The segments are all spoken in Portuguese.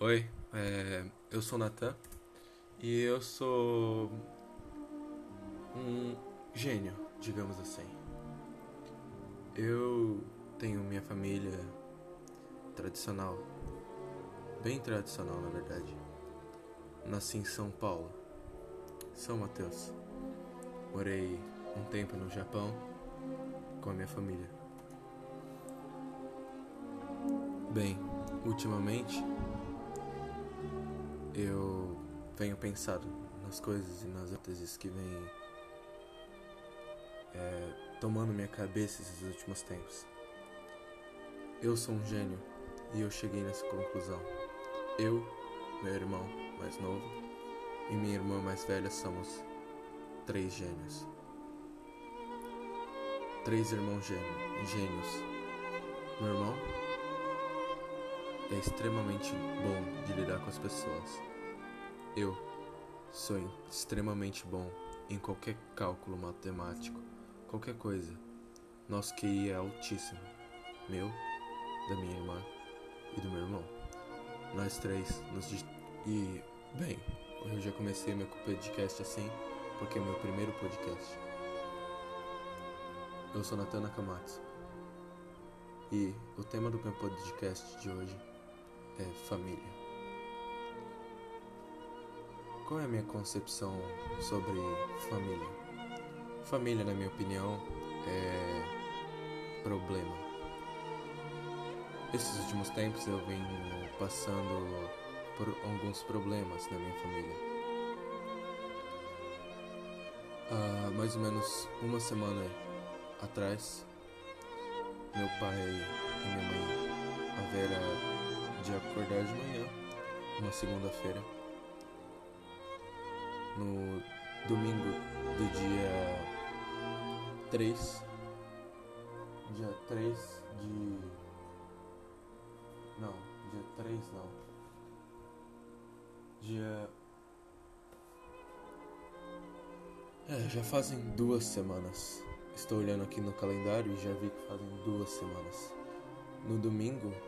Oi, é, eu sou Natan e eu sou um gênio, digamos assim. Eu tenho minha família tradicional, bem tradicional na verdade. Nasci em São Paulo, São Mateus. Morei um tempo no Japão com a minha família. Bem, ultimamente eu venho pensado nas coisas e nas hipóteses que vêm é, tomando minha cabeça esses últimos tempos. Eu sou um gênio e eu cheguei nessa conclusão. Eu, meu irmão mais novo e minha irmã mais velha somos três gênios. Três irmãos gênios. Meu irmão é extremamente bom de lidar com as pessoas. Eu sou extremamente bom em qualquer cálculo matemático, qualquer coisa. Nosso QI é altíssimo. Meu, da minha irmã e do meu irmão. Nós três nos. E, bem, eu já comecei meu podcast assim, porque é meu primeiro podcast. Eu sou Natan Nakamatsu. E o tema do meu podcast de hoje é família. Qual é a minha concepção sobre família? Família, na minha opinião, é problema. Esses últimos tempos eu venho passando por alguns problemas na minha família. Há mais ou menos uma semana atrás, meu pai e minha mãe, a Vera de acordar de manhã, uma segunda-feira, no domingo do dia 3, dia 3 de. Não, dia 3 não. Dia. É, já fazem duas semanas. Estou olhando aqui no calendário e já vi que fazem duas semanas. No domingo, do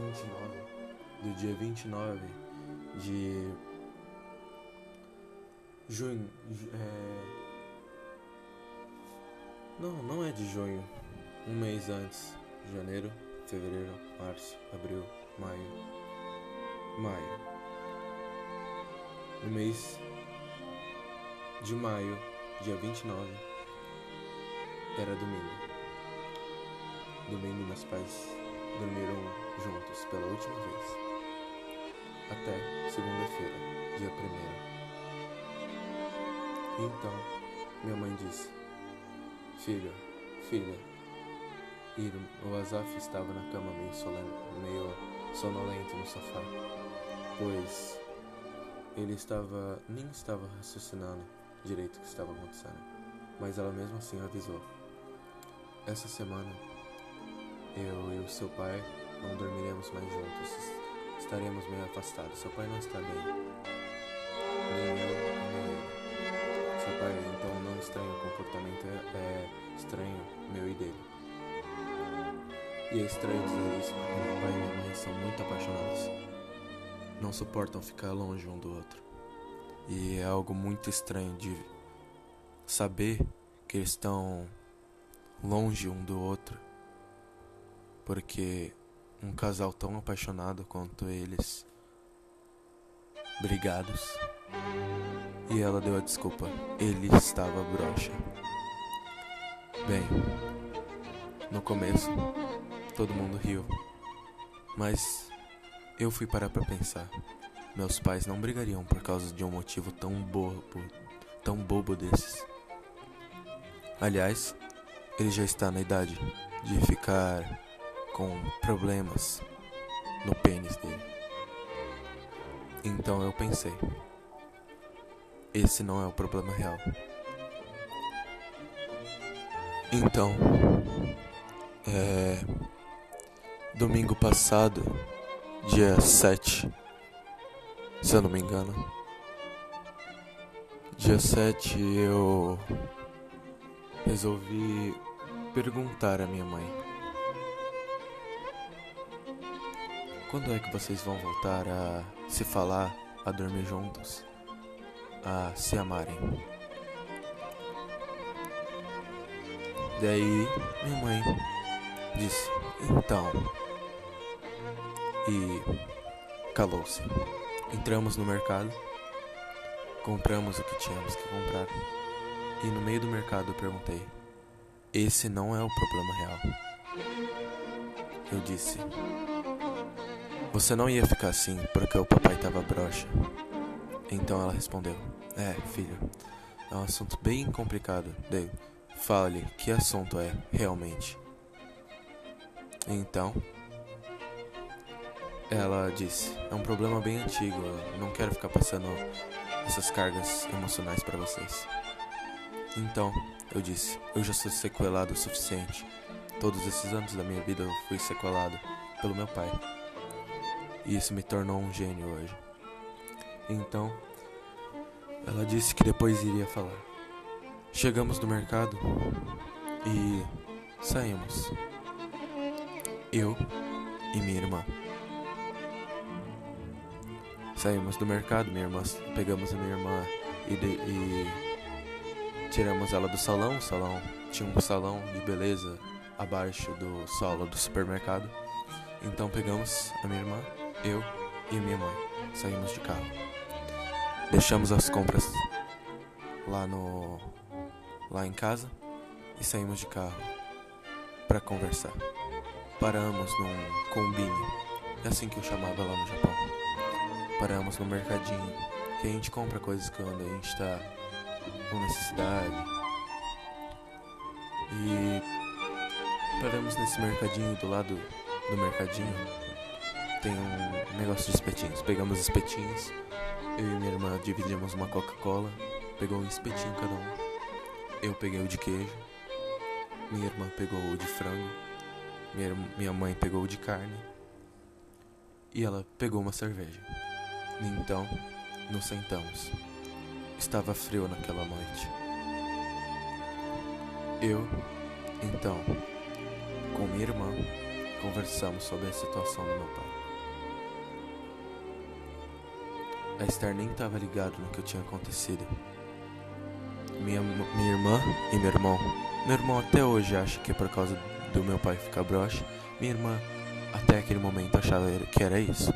29, do dia 29 de junho, é... não, não é de junho, um mês antes, janeiro, fevereiro, março, abril, maio, maio, no mês de maio, dia 29, era domingo. Domingo meus pais dormiram juntos pela última vez. Até segunda-feira, dia 1 Então, minha mãe disse: Filha, filha. E o Azaf estava na cama meio, solene, meio sonolento no sofá, pois ele estava nem estava raciocinando direito o que estava acontecendo, mas ela mesmo assim avisou. Essa semana eu e o seu pai não dormiremos mais juntos. Estaremos meio afastados. Seu pai não está bem. Nem eu, nem ele. Seu pai então não estranha o comportamento, é, é estranho meu e dele. E é estranho dizer isso porque meu pai e minha mãe são muito apaixonados. Não suportam ficar longe um do outro. E é algo muito estranho de saber que eles estão longe um do outro porque um casal tão apaixonado quanto eles, brigados, e ela deu a desculpa, ele estava broxa. Bem, no começo, todo mundo riu, mas eu fui parar para pensar. Meus pais não brigariam por causa de um motivo tão bobo, tão bobo desses. Aliás, ele já está na idade de ficar com problemas no pênis dele. Então eu pensei: esse não é o problema real. Então, é. Domingo passado, dia 7, se eu não me engano. Dia 7 eu resolvi perguntar à minha mãe Quando é que vocês vão voltar a se falar, a dormir juntos, a se amarem? Daí minha mãe disse: Então. E calou-se. Entramos no mercado, compramos o que tínhamos que comprar. E no meio do mercado eu perguntei: Esse não é o problema real. Eu disse: Você não ia ficar assim porque o papai tava broxa. Então ela respondeu: É, filho, é um assunto bem complicado. Daí, fale que assunto é realmente. Então, ela disse: É um problema bem antigo, eu não quero ficar passando essas cargas emocionais para vocês. Então, eu disse: Eu já sou sequelado o suficiente. Todos esses anos da minha vida eu fui sequelado pelo meu pai. E isso me tornou um gênio hoje. Então, ela disse que depois iria falar. Chegamos no mercado e saímos. Eu e minha irmã. Saímos do mercado, minha irmã, pegamos a minha irmã e, de, e tiramos ela do salão. O salão tinha um salão de beleza abaixo do solo do supermercado. Então pegamos a minha irmã, eu e minha mãe. Saímos de carro. Deixamos as compras lá no lá em casa e saímos de carro para conversar. Paramos num combine, é assim que eu chamava lá no Japão paramos no mercadinho, que a gente compra coisas quando a gente está com necessidade. E paramos nesse mercadinho do lado do mercadinho tem um negócio de espetinhos. Pegamos espetinhos, eu e minha irmã dividimos uma Coca-Cola, pegou um espetinho cada um. Eu peguei o de queijo, minha irmã pegou o de frango, minha, minha mãe pegou o de carne e ela pegou uma cerveja. Então, nos sentamos. Estava frio naquela noite. Eu, então, com minha irmã, conversamos sobre a situação do meu pai. A Esther nem estava ligada no que tinha acontecido. Minha, minha irmã e meu irmão. Meu irmão até hoje acha que é por causa do meu pai ficar broxa. Minha irmã, até aquele momento, achava que era isso.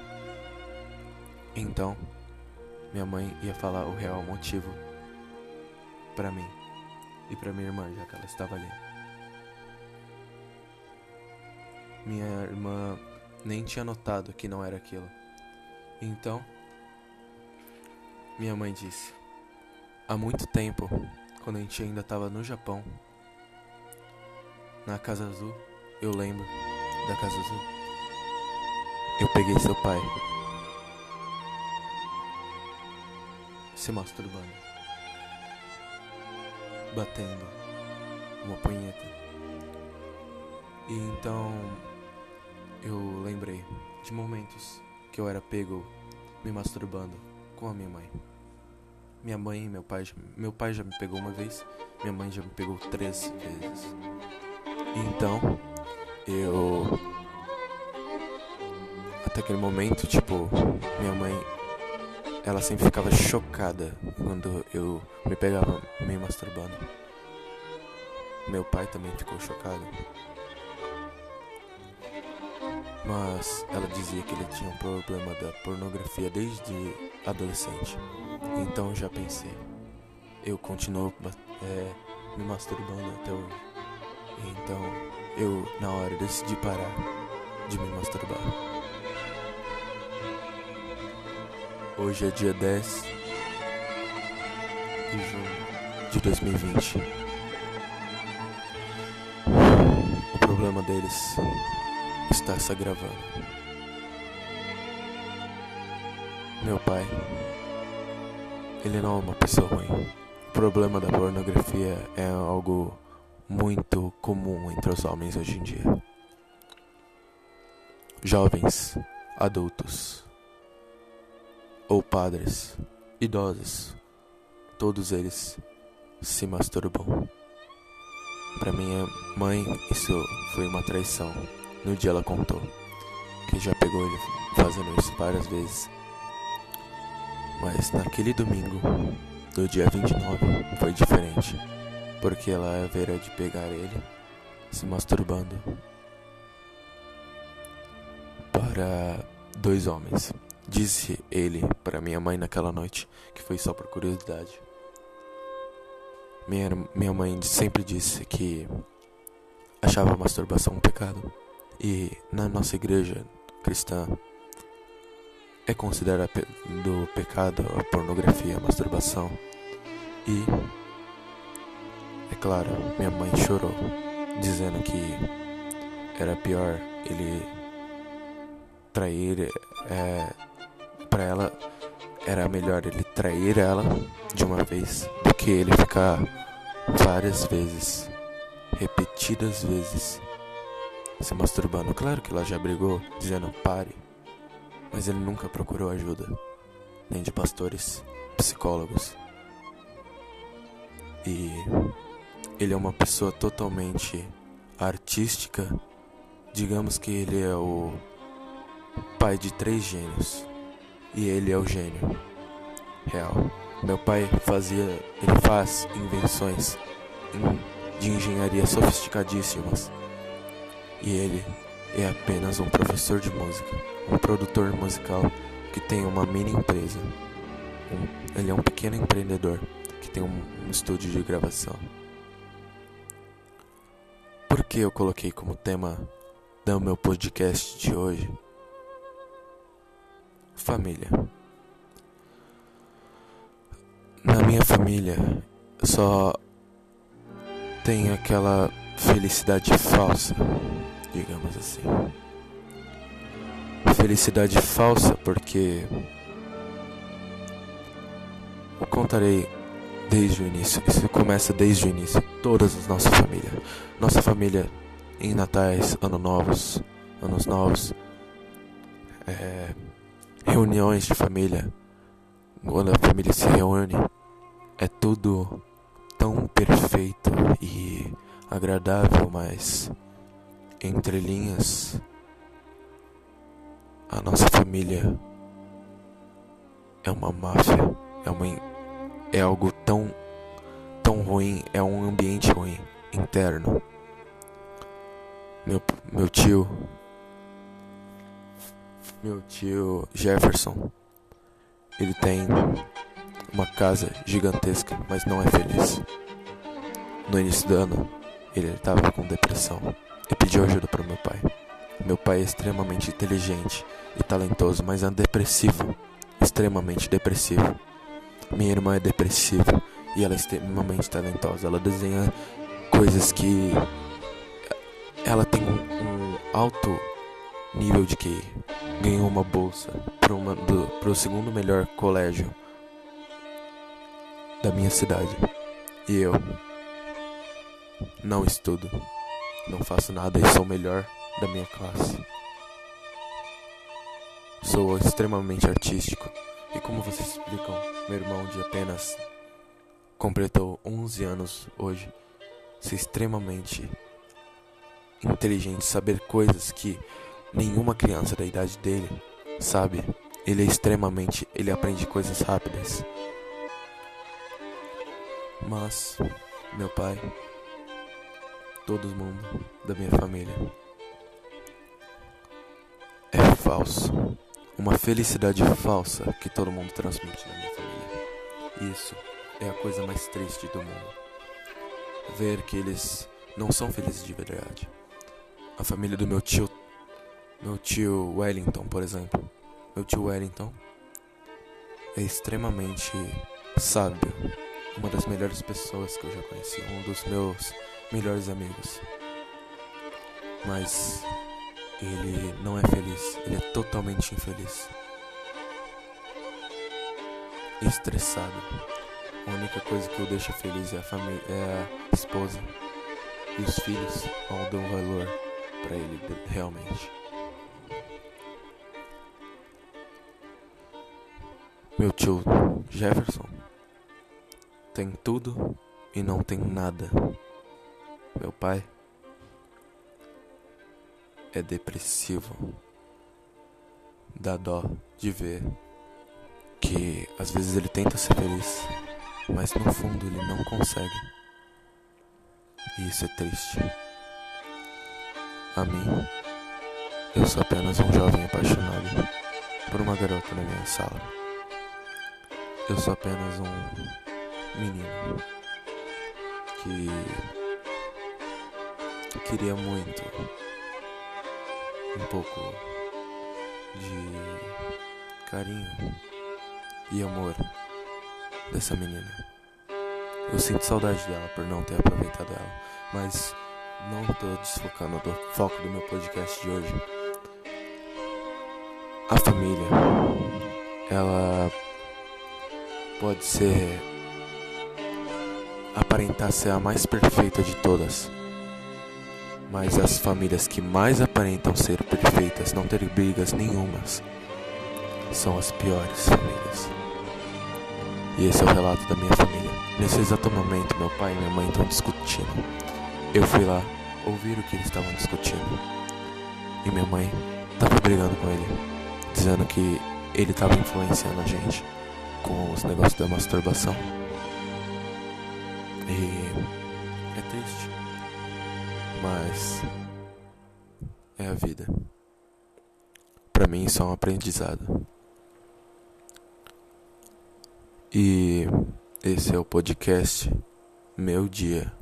Então, minha mãe ia falar o real motivo para mim e para minha irmã, já que ela estava ali. Minha irmã nem tinha notado que não era aquilo. Então, minha mãe disse: Há muito tempo, quando a gente ainda estava no Japão, na Casa Azul, eu lembro da Casa Azul. Eu peguei seu pai se masturbando, batendo uma punheta. E então eu lembrei de momentos que eu era pego me masturbando com a minha mãe. Minha mãe e meu pai, meu pai já me pegou uma vez, minha mãe já me pegou três vezes. Então eu até aquele momento, tipo, minha mãe ela sempre ficava chocada quando eu me pegava me masturbando. Meu pai também ficou chocado. Mas ela dizia que ele tinha um problema da pornografia desde adolescente. Então já pensei, eu continuo é, me masturbando até hoje. Então eu, na hora, decidi parar de me masturbar. Hoje é dia 10 de junho de 2020. O problema deles está se agravando. Meu pai, ele não é uma pessoa ruim. O problema da pornografia é algo muito comum entre os homens hoje em dia. Jovens, adultos, ou padres, idosos, todos eles se masturbam. Para minha mãe, isso foi uma traição. No dia ela contou. que já pegou ele fazendo isso várias vezes. Mas naquele domingo, do dia 29, foi diferente. Porque ela haverá de pegar ele se masturbando para dois homens. Disse ele para minha mãe naquela noite que foi só por curiosidade. Minha, minha mãe sempre disse que achava a masturbação um pecado. E na nossa igreja cristã é considerado do pecado a pornografia, a masturbação. E é claro, minha mãe chorou, dizendo que era pior ele trair é, para ela era melhor ele trair ela de uma vez do que ele ficar várias vezes, repetidas vezes, se masturbando. Claro que ela já brigou, dizendo pare, mas ele nunca procurou ajuda, nem de pastores, psicólogos. E ele é uma pessoa totalmente artística. Digamos que ele é o pai de três gênios. E ele é o gênio real. Meu pai fazia, ele faz invenções de engenharia sofisticadíssimas. E ele é apenas um professor de música, um produtor musical que tem uma mini empresa. Um, ele é um pequeno empreendedor que tem um, um estúdio de gravação. Por que eu coloquei como tema do meu podcast de hoje família. Na minha família só tem aquela felicidade falsa, digamos assim. Felicidade falsa porque eu contarei desde o início. Isso começa desde o início. Todas as nossas famílias. Nossa família em natais, ano novos, anos novos. É, reuniões de família, quando a família se reúne, é tudo tão perfeito e agradável, mas entre linhas, a nossa família é uma máfia, é uma é algo tão tão ruim, é um ambiente ruim interno. Meu meu tio meu tio Jefferson, ele tem uma casa gigantesca, mas não é feliz. No início do ano, ele estava com depressão e pediu ajuda para meu pai. Meu pai é extremamente inteligente e talentoso, mas é depressivo, extremamente depressivo. Minha irmã é depressiva e ela é extremamente talentosa. Ela desenha coisas que ela tem um alto nível de que ganhou uma bolsa para o segundo melhor colégio da minha cidade. E eu não estudo, não faço nada e sou o melhor da minha classe. Sou extremamente artístico. E como vocês explicam, meu irmão de apenas completou 11 anos hoje, ser extremamente inteligente, saber coisas que Nenhuma criança da idade dele sabe. Ele é extremamente. Ele aprende coisas rápidas. Mas, meu pai, todo mundo da minha família é falso. Uma felicidade falsa que todo mundo transmite na minha família. Isso é a coisa mais triste do mundo. Ver que eles não são felizes de verdade. A família do meu tio meu tio Wellington, por exemplo. Meu tio Wellington é extremamente sábio. Uma das melhores pessoas que eu já conheci. Um dos meus melhores amigos. Mas ele não é feliz. Ele é totalmente infeliz. Estressado. A única coisa que o deixa feliz é a família, é a esposa e os filhos não dão valor para ele realmente. Meu tio Jefferson tem tudo e não tem nada. Meu pai é depressivo dá dó de ver que às vezes ele tenta ser feliz, mas no fundo ele não consegue. E isso é triste. A mim, eu sou apenas um jovem apaixonado por uma garota na minha sala. Eu sou apenas um menino que queria muito um pouco de carinho e amor dessa menina. Eu sinto saudade dela por não ter aproveitado ela, mas não estou desfocando do foco do meu podcast de hoje. A família, ela pode ser aparentar ser a mais perfeita de todas. Mas as famílias que mais aparentam ser perfeitas, não ter brigas nenhumas, são as piores famílias. E esse é o relato da minha família. Nesse exato momento, meu pai e minha mãe estão discutindo. Eu fui lá ouvir o que eles estavam discutindo. E minha mãe estava brigando com ele, dizendo que ele estava influenciando a gente com os negócios da masturbação. E é triste mas é a vida. Para mim isso é um aprendizado. E esse é o podcast Meu Dia.